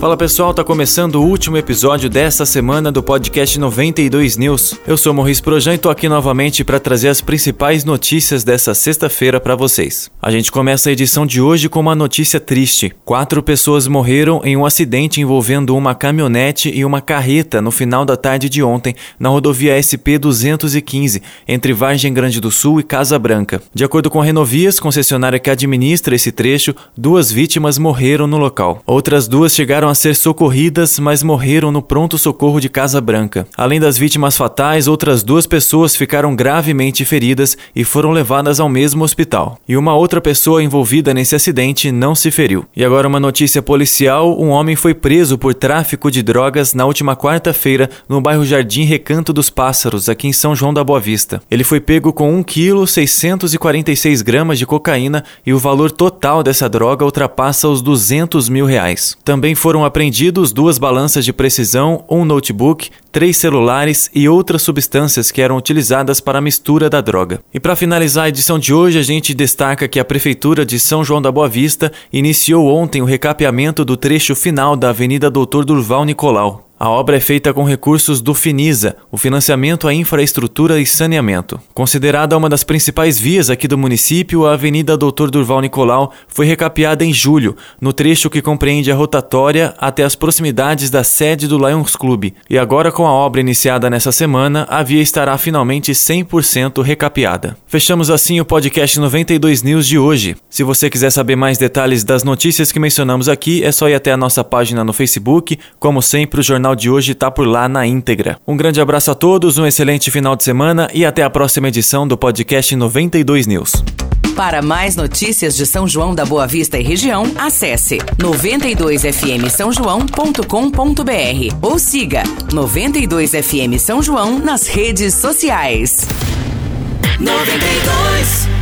Fala pessoal, tá começando o último episódio dessa semana do podcast 92 News. Eu sou Morris Projan e tô aqui novamente para trazer as principais notícias dessa sexta-feira para vocês. A gente começa a edição de hoje com uma notícia triste. Quatro pessoas morreram em um acidente envolvendo uma caminhonete e uma carreta no final da tarde de ontem na rodovia SP 215 entre Vargem Grande do Sul e Casa Branca. De acordo com a Renovias, concessionária que administra esse trecho, duas vítimas morreram no local. Outras duas chegaram a ser socorridas, mas morreram no pronto-socorro de Casa Branca. Além das vítimas fatais, outras duas pessoas ficaram gravemente feridas e foram levadas ao mesmo hospital. E uma outra pessoa envolvida nesse acidente não se feriu. E agora uma notícia policial: um homem foi preso por tráfico de drogas na última quarta-feira no bairro Jardim Recanto dos Pássaros, aqui em São João da Boa Vista. Ele foi pego com 1 kg 646 gramas de cocaína e o valor total dessa droga ultrapassa os 200 mil reais. Também foram foram apreendidos duas balanças de precisão, um notebook, três celulares e outras substâncias que eram utilizadas para a mistura da droga. E para finalizar a edição de hoje, a gente destaca que a Prefeitura de São João da Boa Vista iniciou ontem o recapeamento do trecho final da Avenida Doutor Durval Nicolau. A obra é feita com recursos do FINISA, o Financiamento à Infraestrutura e Saneamento. Considerada uma das principais vias aqui do município, a Avenida Doutor Durval Nicolau foi recapeada em julho, no trecho que compreende a rotatória até as proximidades da sede do Lions Club. E agora, com a obra iniciada nessa semana, a via estará finalmente 100% recapeada. Fechamos assim o podcast 92 News de hoje. Se você quiser saber mais detalhes das notícias que mencionamos aqui, é só ir até a nossa página no Facebook. Como sempre, o Jornal Jornal de hoje está por lá na íntegra. Um grande abraço a todos, um excelente final de semana e até a próxima edição do podcast 92 News. Para mais notícias de São João da Boa Vista e região, acesse 92fm São ou siga 92fm São João nas redes sociais. 92